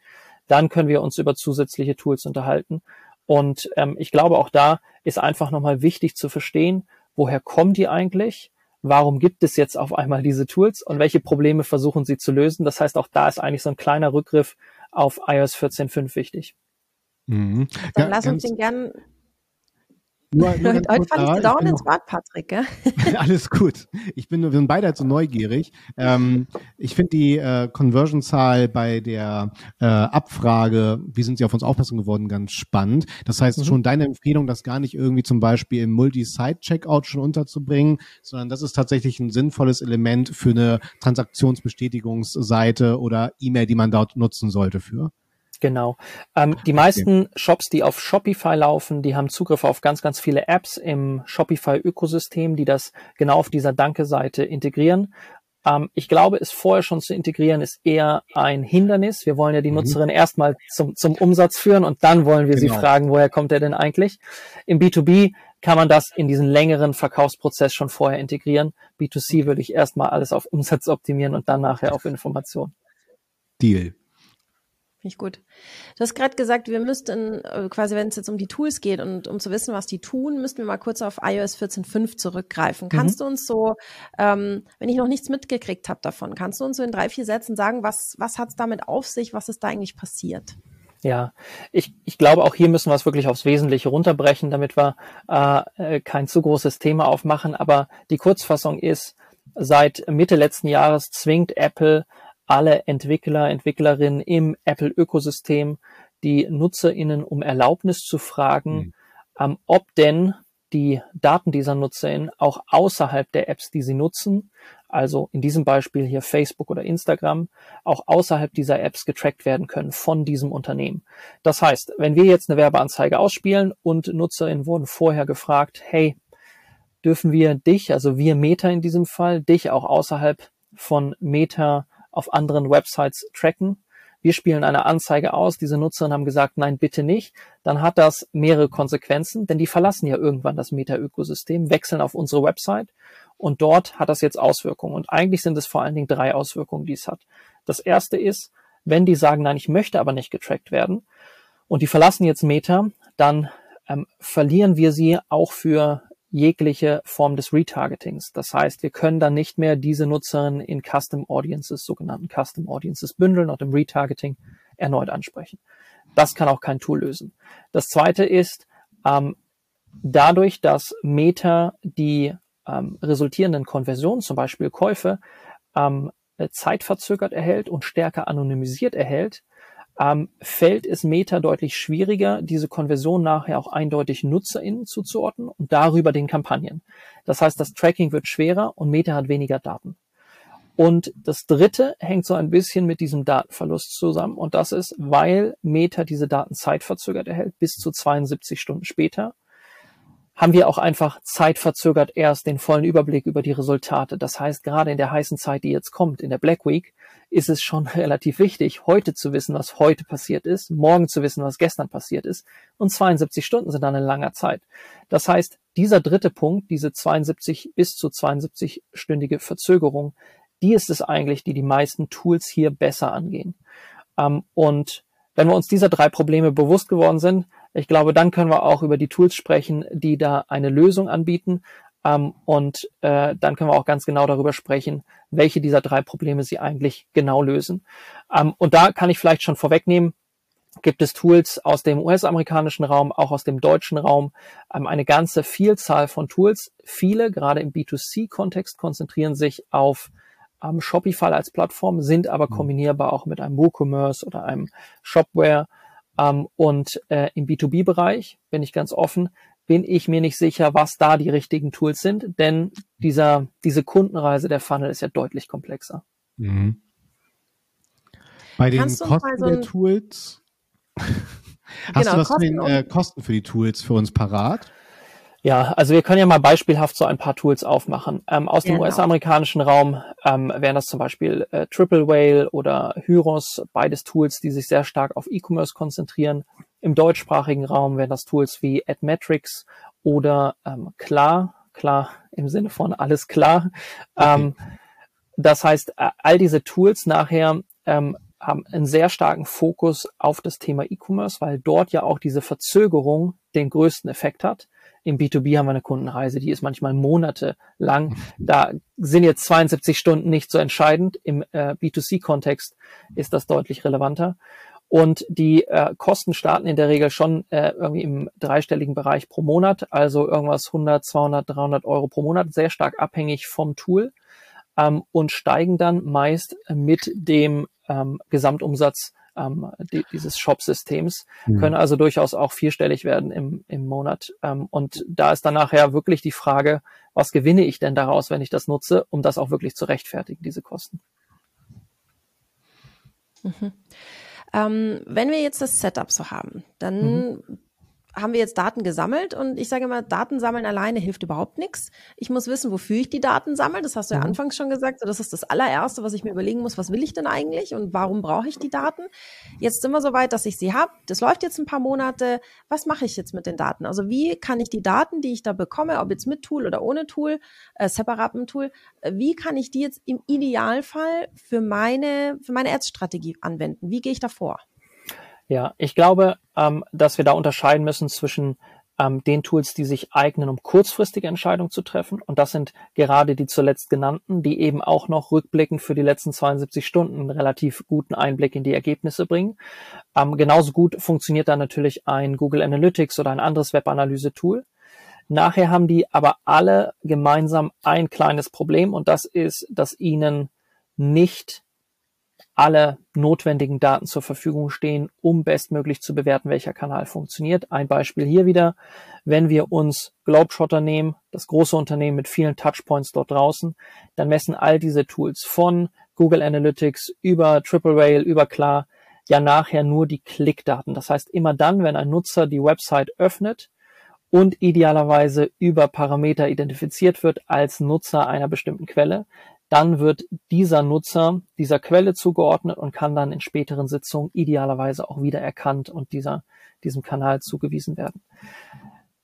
dann können wir uns über zusätzliche Tools unterhalten. Und ähm, ich glaube, auch da ist einfach nochmal wichtig zu verstehen, woher kommen die eigentlich? warum gibt es jetzt auf einmal diese Tools und welche Probleme versuchen sie zu lösen. Das heißt, auch da ist eigentlich so ein kleiner Rückgriff auf iOS 14.5 wichtig. Mhm. Dann ja, lass uns den gern nur, nur Heute fand ich dir dauernd ins Wort, Patrick. Gell? *laughs* Alles gut. Ich bin, wir sind beide halt so neugierig. Ähm, ich finde die äh, Conversion-Zahl bei der äh, Abfrage, wie sind Sie auf uns aufmerksam geworden, ganz spannend. Das heißt mhm. schon deine Empfehlung, das gar nicht irgendwie zum Beispiel im Multi-Site-Checkout schon unterzubringen, sondern das ist tatsächlich ein sinnvolles Element für eine Transaktionsbestätigungsseite oder E-Mail, die man dort nutzen sollte für. Genau. Ähm, die meisten Shops, die auf Shopify laufen, die haben Zugriff auf ganz, ganz viele Apps im Shopify-Ökosystem, die das genau auf dieser Danke-Seite integrieren. Ähm, ich glaube, es vorher schon zu integrieren, ist eher ein Hindernis. Wir wollen ja die mhm. Nutzerin erstmal zum, zum Umsatz führen und dann wollen wir genau. sie fragen, woher kommt er denn eigentlich? Im B2B kann man das in diesen längeren Verkaufsprozess schon vorher integrieren. B2C würde ich erstmal alles auf Umsatz optimieren und dann nachher auf Information. Deal. Finde ich gut. Du hast gerade gesagt, wir müssten, äh, quasi wenn es jetzt um die Tools geht und um zu wissen, was die tun, müssten wir mal kurz auf iOS 14.5 zurückgreifen. Mhm. Kannst du uns so, ähm, wenn ich noch nichts mitgekriegt habe davon, kannst du uns so in drei, vier Sätzen sagen, was, was hat es damit auf sich, was ist da eigentlich passiert? Ja, ich, ich glaube, auch hier müssen wir es wirklich aufs Wesentliche runterbrechen, damit wir äh, kein zu großes Thema aufmachen. Aber die Kurzfassung ist, seit Mitte letzten Jahres zwingt Apple alle Entwickler, Entwicklerinnen im Apple-Ökosystem die NutzerInnen um Erlaubnis zu fragen, mhm. ähm, ob denn die Daten dieser NutzerInnen auch außerhalb der Apps, die sie nutzen, also in diesem Beispiel hier Facebook oder Instagram, auch außerhalb dieser Apps getrackt werden können von diesem Unternehmen. Das heißt, wenn wir jetzt eine Werbeanzeige ausspielen und NutzerInnen wurden vorher gefragt, hey, dürfen wir dich, also wir Meta in diesem Fall, dich auch außerhalb von Meta auf anderen Websites tracken. Wir spielen eine Anzeige aus, diese Nutzerinnen haben gesagt, nein, bitte nicht. Dann hat das mehrere Konsequenzen, denn die verlassen ja irgendwann das Meta-Ökosystem, wechseln auf unsere Website und dort hat das jetzt Auswirkungen. Und eigentlich sind es vor allen Dingen drei Auswirkungen, die es hat. Das erste ist, wenn die sagen, nein, ich möchte aber nicht getrackt werden und die verlassen jetzt Meta, dann ähm, verlieren wir sie auch für jegliche Form des Retargetings. Das heißt, wir können dann nicht mehr diese Nutzerin in Custom Audiences, sogenannten Custom Audiences bündeln und im Retargeting erneut ansprechen. Das kann auch kein Tool lösen. Das zweite ist, ähm, dadurch, dass Meta die ähm, resultierenden Konversionen, zum Beispiel Käufe, ähm, zeitverzögert erhält und stärker anonymisiert erhält, ähm, fällt es Meta deutlich schwieriger, diese Konversion nachher auch eindeutig NutzerInnen zuzuordnen und darüber den Kampagnen. Das heißt, das Tracking wird schwerer und Meta hat weniger Daten. Und das dritte hängt so ein bisschen mit diesem Datenverlust zusammen. Und das ist, weil Meta diese Daten zeitverzögert erhält, bis zu 72 Stunden später, haben wir auch einfach zeitverzögert erst den vollen Überblick über die Resultate. Das heißt, gerade in der heißen Zeit, die jetzt kommt, in der Black Week, ist es schon *laughs* relativ wichtig, heute zu wissen, was heute passiert ist, morgen zu wissen, was gestern passiert ist. Und 72 Stunden sind dann eine lange Zeit. Das heißt, dieser dritte Punkt, diese 72 bis zu 72-stündige Verzögerung, die ist es eigentlich, die die meisten Tools hier besser angehen. Ähm, und wenn wir uns dieser drei Probleme bewusst geworden sind, ich glaube, dann können wir auch über die Tools sprechen, die da eine Lösung anbieten. Ähm, und äh, dann können wir auch ganz genau darüber sprechen, welche dieser drei Probleme sie eigentlich genau lösen. Ähm, und da kann ich vielleicht schon vorwegnehmen, gibt es Tools aus dem US-amerikanischen Raum, auch aus dem deutschen Raum, ähm, eine ganze Vielzahl von Tools. Viele, gerade im B2C-Kontext, konzentrieren sich auf ähm, Shopify als Plattform, sind aber mhm. kombinierbar auch mit einem WooCommerce oder einem Shopware ähm, und äh, im B2B-Bereich, bin ich ganz offen, bin ich mir nicht sicher, was da die richtigen Tools sind, denn dieser, diese Kundenreise der Funnel ist ja deutlich komplexer. Mhm. Bei den Kosten so der Tools, *laughs* hast genau, du was Kosten, den äh, Kosten für die Tools für uns parat? Ja, also wir können ja mal beispielhaft so ein paar Tools aufmachen. Ähm, aus dem genau. US-amerikanischen Raum ähm, wären das zum Beispiel äh, Triple Whale oder Hyros, beides Tools, die sich sehr stark auf E-Commerce konzentrieren. Im deutschsprachigen Raum wären das Tools wie AdMetrics oder ähm, Klar, klar im Sinne von alles klar. Okay. Ähm, das heißt, äh, all diese Tools nachher ähm, haben einen sehr starken Fokus auf das Thema E-Commerce, weil dort ja auch diese Verzögerung den größten Effekt hat. Im B2B haben wir eine Kundenreise, die ist manchmal Monate lang. Da sind jetzt 72 Stunden nicht so entscheidend. Im äh, B2C-Kontext ist das deutlich relevanter. Und die äh, Kosten starten in der Regel schon äh, irgendwie im dreistelligen Bereich pro Monat, also irgendwas 100, 200, 300 Euro pro Monat, sehr stark abhängig vom Tool ähm, und steigen dann meist mit dem ähm, Gesamtumsatz ähm, die, dieses Shop-Systems, mhm. können also durchaus auch vierstellig werden im, im Monat. Ähm, und da ist dann nachher wirklich die Frage, was gewinne ich denn daraus, wenn ich das nutze, um das auch wirklich zu rechtfertigen, diese Kosten. Mhm. Ähm, wenn wir jetzt das Setup so haben, dann mhm haben wir jetzt Daten gesammelt und ich sage immer, Daten sammeln alleine hilft überhaupt nichts. Ich muss wissen, wofür ich die Daten sammle. Das hast du ja mhm. anfangs schon gesagt. das ist das allererste, was ich mir überlegen muss, was will ich denn eigentlich und warum brauche ich die Daten? Jetzt sind wir so weit, dass ich sie habe. Das läuft jetzt ein paar Monate. Was mache ich jetzt mit den Daten? Also wie kann ich die Daten, die ich da bekomme, ob jetzt mit Tool oder ohne Tool, äh, separatem Tool, äh, wie kann ich die jetzt im Idealfall für meine, für meine Ads-Strategie anwenden? Wie gehe ich da vor? Ja, ich glaube, ähm, dass wir da unterscheiden müssen zwischen ähm, den Tools, die sich eignen, um kurzfristige Entscheidungen zu treffen. Und das sind gerade die zuletzt genannten, die eben auch noch rückblickend für die letzten 72 Stunden einen relativ guten Einblick in die Ergebnisse bringen. Ähm, genauso gut funktioniert da natürlich ein Google Analytics oder ein anderes Webanalyse-Tool. Nachher haben die aber alle gemeinsam ein kleines Problem und das ist, dass ihnen nicht alle notwendigen Daten zur Verfügung stehen, um bestmöglich zu bewerten, welcher Kanal funktioniert. Ein Beispiel hier wieder. Wenn wir uns Globetrotter nehmen, das große Unternehmen mit vielen Touchpoints dort draußen, dann messen all diese Tools von Google Analytics über Triple Whale, über Klar, ja nachher nur die Klickdaten. Das heißt, immer dann, wenn ein Nutzer die Website öffnet und idealerweise über Parameter identifiziert wird als Nutzer einer bestimmten Quelle, dann wird dieser Nutzer dieser Quelle zugeordnet und kann dann in späteren Sitzungen idealerweise auch wieder erkannt und dieser, diesem Kanal zugewiesen werden.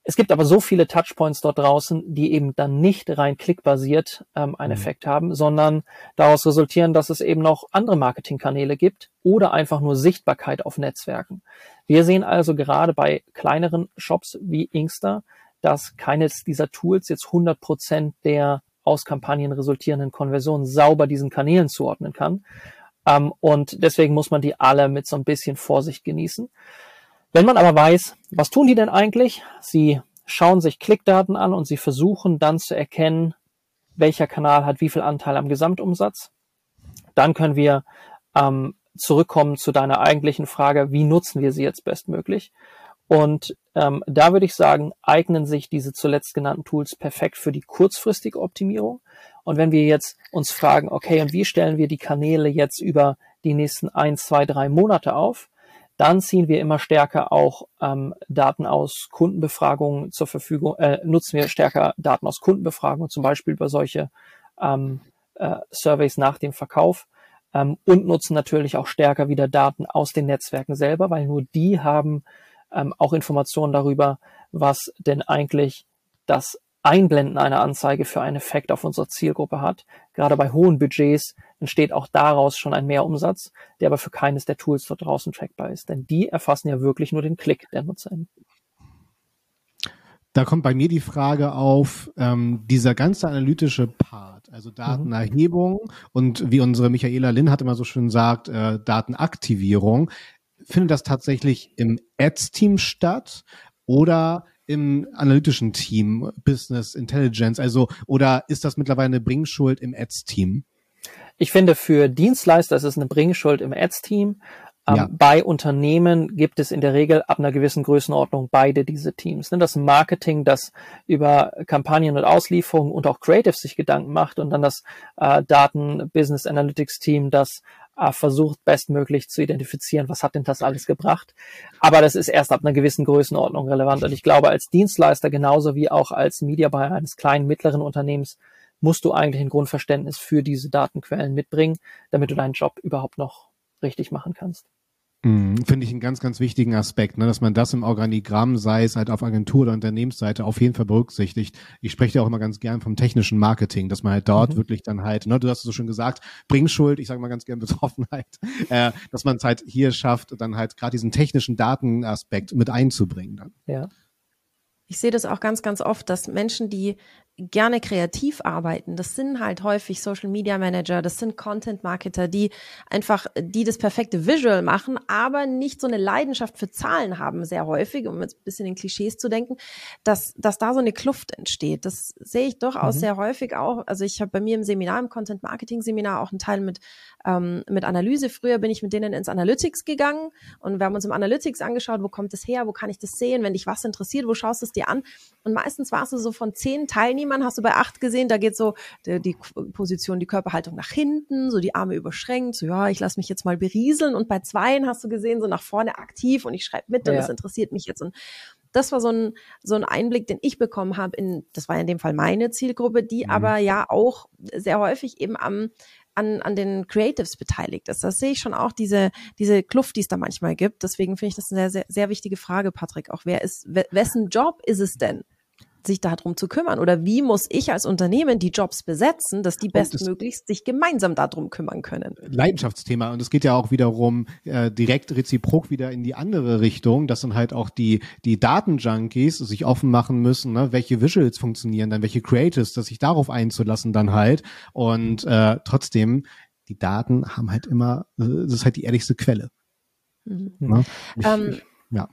Es gibt aber so viele Touchpoints dort draußen, die eben dann nicht rein klickbasiert ähm, einen mhm. Effekt haben, sondern daraus resultieren, dass es eben noch andere Marketingkanäle gibt oder einfach nur Sichtbarkeit auf Netzwerken. Wir sehen also gerade bei kleineren Shops wie Inkster, dass keines dieser Tools jetzt 100 Prozent der aus Kampagnen resultierenden Konversionen sauber diesen Kanälen zuordnen kann. Ähm, und deswegen muss man die alle mit so ein bisschen Vorsicht genießen. Wenn man aber weiß, was tun die denn eigentlich? Sie schauen sich Klickdaten an und sie versuchen dann zu erkennen, welcher Kanal hat wie viel Anteil am Gesamtumsatz. dann können wir ähm, zurückkommen zu deiner eigentlichen Frage, wie nutzen wir sie jetzt bestmöglich? Und ähm, da würde ich sagen, eignen sich diese zuletzt genannten Tools perfekt für die kurzfristige Optimierung. Und wenn wir jetzt uns fragen, okay, und wie stellen wir die Kanäle jetzt über die nächsten ein, zwei, drei Monate auf, dann ziehen wir immer stärker auch ähm, Daten aus Kundenbefragungen zur Verfügung, äh, nutzen wir stärker Daten aus Kundenbefragungen, zum Beispiel über solche ähm, äh, Surveys nach dem Verkauf ähm, und nutzen natürlich auch stärker wieder Daten aus den Netzwerken selber, weil nur die haben ähm, auch Informationen darüber, was denn eigentlich das Einblenden einer Anzeige für einen Effekt auf unsere Zielgruppe hat. Gerade bei hohen Budgets entsteht auch daraus schon ein Mehrumsatz, der aber für keines der Tools dort draußen trackbar ist. Denn die erfassen ja wirklich nur den Klick der Nutzerin. Da kommt bei mir die Frage auf, ähm, dieser ganze analytische Part, also Datenerhebung mhm. und wie unsere Michaela Lin hat immer so schön sagt, äh, Datenaktivierung findet das tatsächlich im Ads-Team statt oder im analytischen Team, Business Intelligence, also oder ist das mittlerweile eine Bringschuld im Ads-Team? Ich finde, für Dienstleister ist es eine Bringschuld im Ads-Team. Ähm, ja. Bei Unternehmen gibt es in der Regel ab einer gewissen Größenordnung beide diese Teams. Ne? Das Marketing, das über Kampagnen und Auslieferungen und auch Creative sich Gedanken macht und dann das äh, Daten Business Analytics Team, das versucht bestmöglich zu identifizieren, was hat denn das alles gebracht. Aber das ist erst ab einer gewissen Größenordnung relevant. Und ich glaube, als Dienstleister genauso wie auch als Media Buyer eines kleinen, mittleren Unternehmens musst du eigentlich ein Grundverständnis für diese Datenquellen mitbringen, damit du deinen Job überhaupt noch richtig machen kannst. Mhm, Finde ich einen ganz, ganz wichtigen Aspekt, ne, dass man das im Organigramm, sei es halt auf Agentur- oder Unternehmensseite, auf jeden Fall berücksichtigt. Ich spreche ja auch immer ganz gern vom technischen Marketing, dass man halt dort mhm. wirklich dann halt, ne, du hast es so schon gesagt, Bringschuld, ich sage mal ganz gern Betroffenheit, *laughs* äh, dass man es halt hier schafft, dann halt gerade diesen technischen Datenaspekt mit einzubringen. Dann. Ja. Ich sehe das auch ganz, ganz oft, dass Menschen, die gerne kreativ arbeiten. Das sind halt häufig Social Media Manager, das sind Content Marketer, die einfach, die das perfekte Visual machen, aber nicht so eine Leidenschaft für Zahlen haben, sehr häufig, um jetzt ein bisschen in Klischees zu denken, dass, dass da so eine Kluft entsteht. Das sehe ich durchaus mhm. sehr häufig auch. Also ich habe bei mir im Seminar, im Content Marketing Seminar auch einen Teil mit, ähm, mit Analyse. Früher bin ich mit denen ins Analytics gegangen und wir haben uns im Analytics angeschaut, wo kommt das her, wo kann ich das sehen, wenn dich was interessiert, wo schaust du es dir an? Und meistens warst du so von zehn Teilnehmern Niemand hast du bei acht gesehen, da geht so die, die Position, die Körperhaltung nach hinten, so die Arme überschränkt, so ja, ich lasse mich jetzt mal berieseln. Und bei zweien hast du gesehen, so nach vorne aktiv und ich schreibe mit und ja. das interessiert mich jetzt. Und das war so ein, so ein Einblick, den ich bekommen habe in, das war in dem Fall meine Zielgruppe, die mhm. aber ja auch sehr häufig eben am, an, an den Creatives beteiligt ist. Das sehe ich schon auch, diese, diese Kluft, die es da manchmal gibt. Deswegen finde ich das eine sehr, sehr, sehr wichtige Frage, Patrick. Auch wer ist, wessen Job ist es denn? Sich darum zu kümmern? Oder wie muss ich als Unternehmen die Jobs besetzen, dass die bestmöglichst sich gemeinsam darum kümmern können? Leidenschaftsthema. Und es geht ja auch wiederum äh, direkt reziprok wieder in die andere Richtung, dass dann halt auch die, die Datenjunkies sich offen machen müssen, ne? welche Visuals funktionieren dann, welche Creatives, dass sich darauf einzulassen dann halt. Und äh, trotzdem, die Daten haben halt immer, äh, das ist halt die ehrlichste Quelle. Mhm. Ne? Ich, ähm, ja.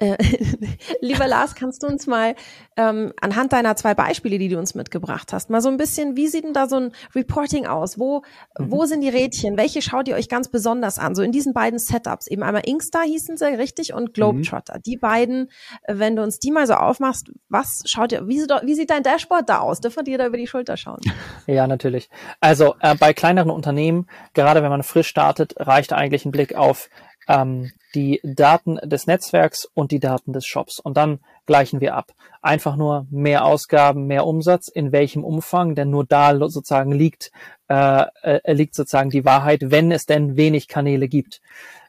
Äh, *laughs* lieber Lars, kannst du uns mal ähm, anhand deiner zwei Beispiele, die du uns mitgebracht hast, mal so ein bisschen, wie sieht denn da so ein Reporting aus? Wo, mhm. wo sind die Rädchen? Welche schaut ihr euch ganz besonders an? So in diesen beiden Setups, eben einmal Inkster hießen sie, richtig, und Globetrotter. Mhm. Die beiden, äh, wenn du uns die mal so aufmachst, was schaut ihr, wie, wie sieht dein Dashboard da aus? Dürfen dir da über die Schulter schauen? *laughs* Ja, natürlich. Also äh, bei kleineren Unternehmen, gerade wenn man frisch startet, reicht eigentlich ein Blick auf ähm, die Daten des Netzwerks und die Daten des Shops. Und dann gleichen wir ab. Einfach nur mehr Ausgaben, mehr Umsatz, in welchem Umfang, denn nur da sozusagen liegt, äh, äh, liegt sozusagen die Wahrheit, wenn es denn wenig Kanäle gibt.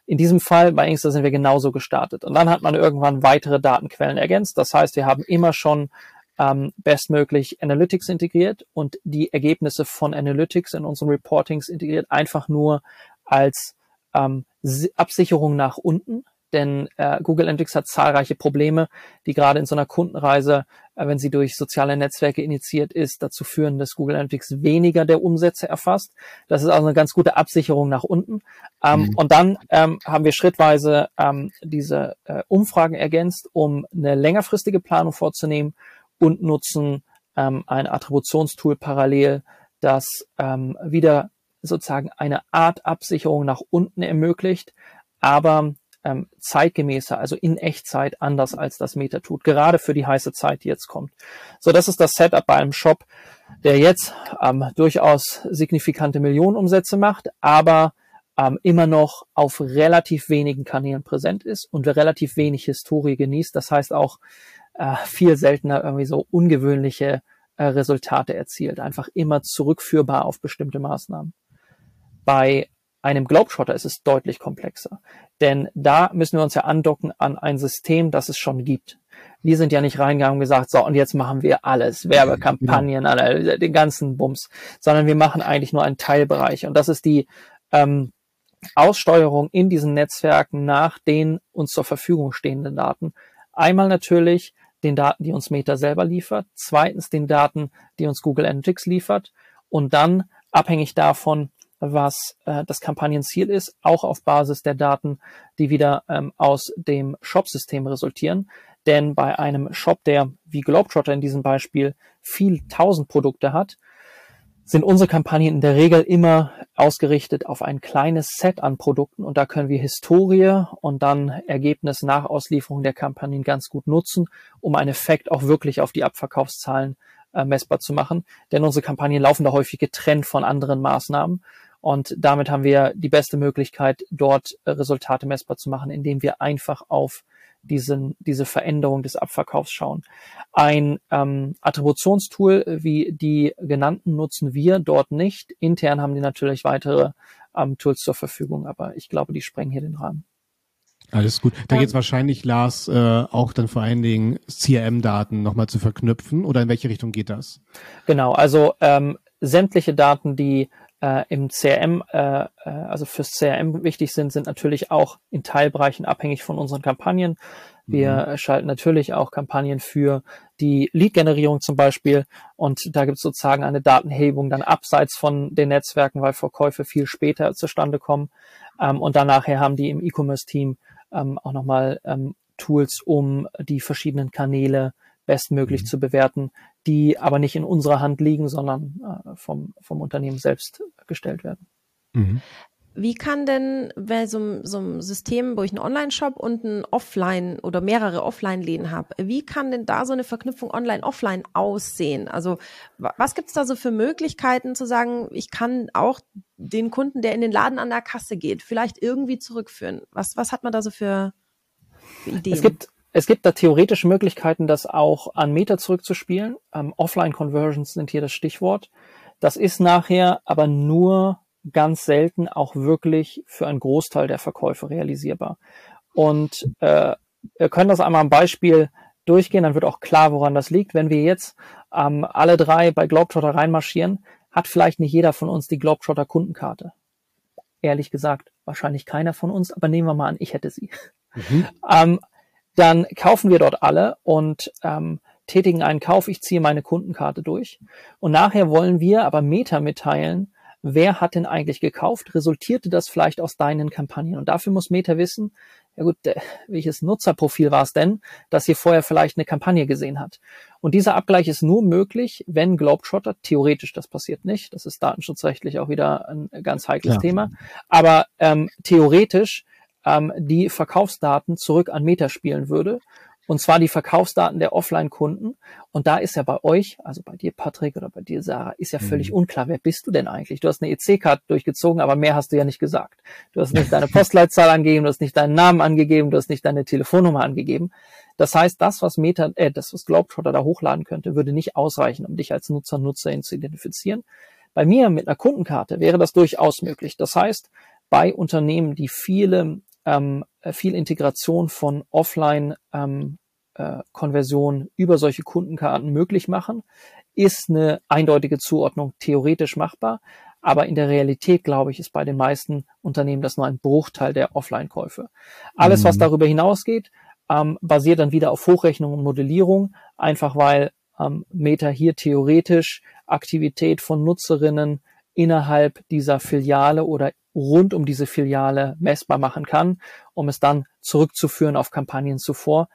In diesem Fall bei Inkster sind wir genauso gestartet. Und dann hat man irgendwann weitere Datenquellen ergänzt. Das heißt, wir haben immer schon ähm, bestmöglich Analytics integriert und die Ergebnisse von Analytics in unseren Reportings integriert, einfach nur als ähm, Absicherung nach unten, denn äh, Google Analytics hat zahlreiche Probleme, die gerade in so einer Kundenreise, äh, wenn sie durch soziale Netzwerke initiiert ist, dazu führen, dass Google Analytics weniger der Umsätze erfasst. Das ist also eine ganz gute Absicherung nach unten. Ähm, mhm. Und dann ähm, haben wir schrittweise ähm, diese äh, Umfragen ergänzt, um eine längerfristige Planung vorzunehmen und nutzen ähm, ein Attributionstool parallel, das ähm, wieder sozusagen eine Art Absicherung nach unten ermöglicht, aber ähm, zeitgemäßer, also in Echtzeit anders als das Meta tut, gerade für die heiße Zeit, die jetzt kommt. So, das ist das Setup bei einem Shop, der jetzt ähm, durchaus signifikante Millionenumsätze macht, aber ähm, immer noch auf relativ wenigen Kanälen präsent ist und relativ wenig Historie genießt. Das heißt auch äh, viel seltener irgendwie so ungewöhnliche äh, Resultate erzielt. Einfach immer zurückführbar auf bestimmte Maßnahmen. Bei einem Globetrotter ist es deutlich komplexer. Denn da müssen wir uns ja andocken an ein System, das es schon gibt. Wir sind ja nicht reingegangen und gesagt, so, und jetzt machen wir alles, Werbekampagnen, alle, den ganzen Bums, sondern wir machen eigentlich nur einen Teilbereich. Und das ist die ähm, Aussteuerung in diesen Netzwerken nach den uns zur Verfügung stehenden Daten. Einmal natürlich den Daten, die uns Meta selber liefert, zweitens den Daten, die uns Google Analytics liefert und dann abhängig davon, was äh, das Kampagnenziel ist, auch auf Basis der Daten, die wieder ähm, aus dem Shop-System resultieren. Denn bei einem Shop, der wie Globetrotter in diesem Beispiel viel tausend Produkte hat, sind unsere Kampagnen in der Regel immer ausgerichtet auf ein kleines Set an Produkten und da können wir Historie und dann Ergebnis nach Auslieferung der Kampagnen ganz gut nutzen, um einen Effekt auch wirklich auf die Abverkaufszahlen äh, messbar zu machen. Denn unsere Kampagnen laufen da häufig getrennt von anderen Maßnahmen und damit haben wir die beste Möglichkeit, dort äh, Resultate messbar zu machen, indem wir einfach auf diesen, diese Veränderung des Abverkaufs schauen. Ein ähm, Attributionstool wie die genannten nutzen wir dort nicht. Intern haben die natürlich weitere ähm, Tools zur Verfügung, aber ich glaube, die sprengen hier den Rahmen. Alles gut. Da geht es wahrscheinlich, Lars, äh, auch dann vor allen Dingen CRM-Daten nochmal zu verknüpfen oder in welche Richtung geht das? Genau, also ähm, sämtliche Daten, die äh, im CRM, äh, äh, also fürs CRM wichtig sind, sind natürlich auch in Teilbereichen abhängig von unseren Kampagnen. Wir mhm. schalten natürlich auch Kampagnen für die Lead-Generierung zum Beispiel und da gibt es sozusagen eine Datenhebung dann abseits von den Netzwerken, weil Verkäufe viel später zustande kommen. Ähm, und dann nachher haben die im E-Commerce-Team ähm, auch nochmal ähm, Tools, um die verschiedenen Kanäle bestmöglich mhm. zu bewerten, die aber nicht in unserer Hand liegen, sondern äh, vom, vom Unternehmen selbst gestellt werden. Mhm. Wie kann denn bei so, so einem System, wo ich einen Online-Shop und ein Offline oder mehrere Offline-Läden habe, wie kann denn da so eine Verknüpfung Online-Offline aussehen? Also was gibt's da so für Möglichkeiten zu sagen, ich kann auch den Kunden, der in den Laden an der Kasse geht, vielleicht irgendwie zurückführen? Was, was hat man da so für, für Ideen? Es gibt, es gibt da theoretische Möglichkeiten, das auch an Meter zurückzuspielen. Ähm, Offline-Conversions sind hier das Stichwort. Das ist nachher aber nur ganz selten auch wirklich für einen Großteil der Verkäufe realisierbar. Und äh, wir können das einmal am Beispiel durchgehen, dann wird auch klar, woran das liegt. Wenn wir jetzt ähm, alle drei bei Globetrotter reinmarschieren, hat vielleicht nicht jeder von uns die Globetrotter Kundenkarte. Ehrlich gesagt, wahrscheinlich keiner von uns, aber nehmen wir mal an, ich hätte sie. Mhm. Ähm, dann kaufen wir dort alle und ähm, tätigen einen Kauf. Ich ziehe meine Kundenkarte durch. Und nachher wollen wir aber Meta mitteilen, wer hat denn eigentlich gekauft? Resultierte das vielleicht aus deinen Kampagnen? Und dafür muss Meta wissen, ja gut, äh, welches Nutzerprofil war es denn, das hier vorher vielleicht eine Kampagne gesehen hat? Und dieser Abgleich ist nur möglich, wenn Globetrotter, theoretisch, das passiert nicht, das ist datenschutzrechtlich auch wieder ein ganz heikles ja. Thema, aber ähm, theoretisch ähm, die Verkaufsdaten zurück an Meta spielen würde. Und zwar die Verkaufsdaten der Offline-Kunden. Und da ist ja bei euch, also bei dir Patrick oder bei dir Sarah, ist ja völlig mhm. unklar, wer bist du denn eigentlich? Du hast eine EC-Card durchgezogen, aber mehr hast du ja nicht gesagt. Du hast nicht *laughs* deine Postleitzahl angegeben, du hast nicht deinen Namen angegeben, du hast nicht deine Telefonnummer angegeben. Das heißt, das, was Meta, äh, das, was Globetrotter da hochladen könnte, würde nicht ausreichen, um dich als Nutzer, Nutzerin zu identifizieren. Bei mir mit einer Kundenkarte wäre das durchaus möglich. Das heißt, bei Unternehmen, die viele ähm, viel Integration von Offline ähm, äh, Konversion über solche Kundenkarten möglich machen, ist eine eindeutige Zuordnung theoretisch machbar. Aber in der Realität, glaube ich, ist bei den meisten Unternehmen das nur ein Bruchteil der Offline-Käufe. Alles, mhm. was darüber hinausgeht, ähm, basiert dann wieder auf Hochrechnung und Modellierung, einfach weil ähm, Meta hier theoretisch Aktivität von Nutzerinnen innerhalb dieser Filiale oder rund um diese Filiale messbar machen kann, um es dann zurückzuführen auf Kampagnen zuvor.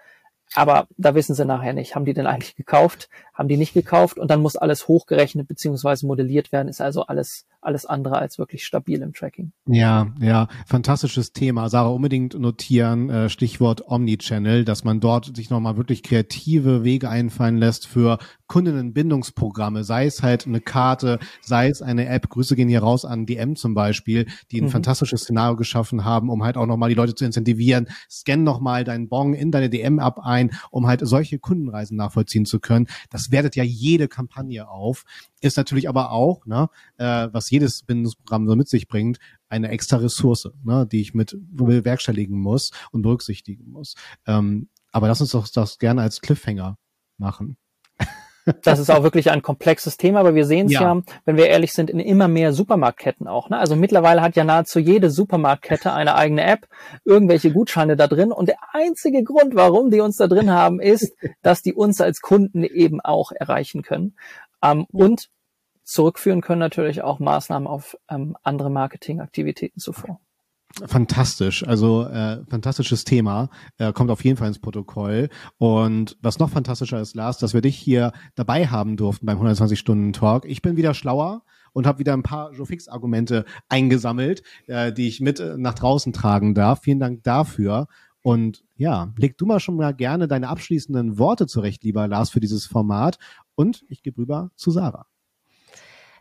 Aber da wissen sie nachher nicht, haben die denn eigentlich gekauft, haben die nicht gekauft? Und dann muss alles hochgerechnet beziehungsweise modelliert werden, ist also alles alles andere als wirklich stabil im Tracking. Ja, ja, fantastisches Thema. Sarah, unbedingt notieren, äh, Stichwort Omnichannel, dass man dort sich nochmal wirklich kreative Wege einfallen lässt für Kundinnenbindungsprogramme, sei es halt eine Karte, sei es eine App. Grüße gehen hier raus an DM zum Beispiel, die ein mhm. fantastisches Szenario geschaffen haben, um halt auch nochmal die Leute zu incentivieren. Scan nochmal deinen Bon in deine DM-App ein, um halt solche Kundenreisen nachvollziehen zu können. Das wertet ja jede Kampagne auf ist natürlich aber auch, ne, äh, was jedes Bindungsprogramm so mit sich bringt, eine extra Ressource, ne, die ich mit bewerkstelligen muss und berücksichtigen muss. Ähm, aber lass uns doch das gerne als Cliffhanger machen. *laughs* Das ist auch wirklich ein komplexes Thema, aber wir sehen es ja. ja. wenn wir ehrlich sind, in immer mehr Supermarktketten auch. Ne? Also mittlerweile hat ja nahezu jede Supermarktkette eine eigene App, irgendwelche Gutscheine da drin. Und der einzige Grund, warum die uns da drin haben, ist, *laughs* dass die uns als Kunden eben auch erreichen können. Ähm, und zurückführen können natürlich auch Maßnahmen auf ähm, andere Marketingaktivitäten zuvor. Fantastisch, also äh, fantastisches Thema, äh, kommt auf jeden Fall ins Protokoll. Und was noch fantastischer ist, Lars, dass wir dich hier dabei haben durften beim 120-Stunden-Talk. Ich bin wieder schlauer und habe wieder ein paar Jofix-Argumente eingesammelt, äh, die ich mit äh, nach draußen tragen darf. Vielen Dank dafür. Und ja, leg du mal schon mal gerne deine abschließenden Worte zurecht, lieber Lars, für dieses Format. Und ich gebe rüber zu Sarah.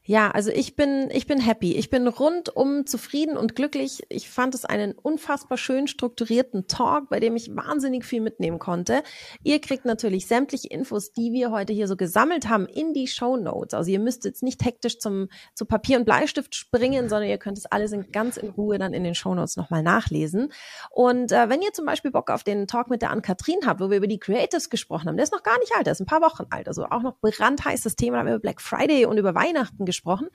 Ja, also ich bin, ich bin happy. Ich bin rundum zufrieden und glücklich. Ich fand es einen unfassbar schön strukturierten Talk, bei dem ich wahnsinnig viel mitnehmen konnte. Ihr kriegt natürlich sämtliche Infos, die wir heute hier so gesammelt haben, in die Show Notes. Also ihr müsst jetzt nicht hektisch zum, zu Papier und Bleistift springen, sondern ihr könnt es alles in, ganz in Ruhe dann in den Show Notes nochmal nachlesen. Und äh, wenn ihr zum Beispiel Bock auf den Talk mit der Ann-Kathrin habt, wo wir über die Creatives gesprochen haben, der ist noch gar nicht alt, der ist ein paar Wochen alt, also auch noch brandheißes Thema, da haben wir über Black Friday und über Weihnachten gesprochen gesprochen.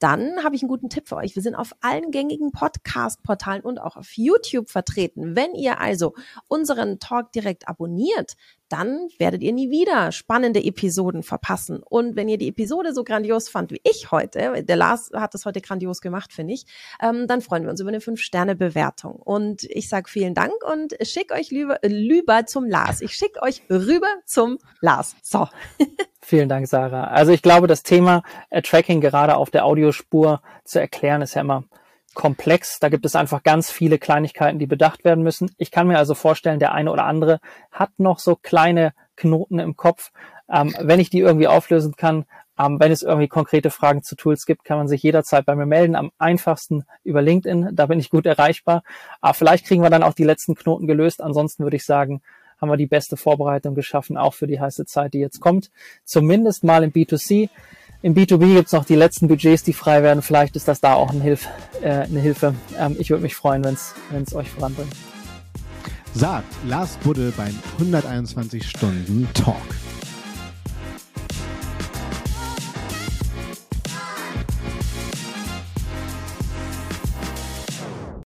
Dann habe ich einen guten Tipp für euch. Wir sind auf allen gängigen Podcast-Portalen und auch auf YouTube vertreten. Wenn ihr also unseren Talk direkt abonniert, dann werdet ihr nie wieder spannende Episoden verpassen. Und wenn ihr die Episode so grandios fand wie ich heute, der Lars hat das heute grandios gemacht, finde ich, ähm, dann freuen wir uns über eine 5-Sterne-Bewertung. Und ich sage vielen Dank und schick euch lieber, lieber zum Lars. Ich schicke euch rüber zum Lars. So. *laughs* Vielen Dank, Sarah. Also ich glaube, das Thema äh, Tracking gerade auf der Audiospur zu erklären, ist ja immer komplex. Da gibt es einfach ganz viele Kleinigkeiten, die bedacht werden müssen. Ich kann mir also vorstellen, der eine oder andere hat noch so kleine Knoten im Kopf. Ähm, wenn ich die irgendwie auflösen kann, ähm, wenn es irgendwie konkrete Fragen zu Tools gibt, kann man sich jederzeit bei mir melden. Am einfachsten über LinkedIn, da bin ich gut erreichbar. Aber vielleicht kriegen wir dann auch die letzten Knoten gelöst. Ansonsten würde ich sagen, haben wir die beste Vorbereitung geschaffen, auch für die heiße Zeit, die jetzt kommt. Zumindest mal im B2C. Im B2B gibt's noch die letzten Budgets, die frei werden. Vielleicht ist das da auch eine, Hilf, äh, eine Hilfe. Ähm, ich würde mich freuen, wenn es euch voranbringt. Sagt Lars Budde beim 121 Stunden Talk.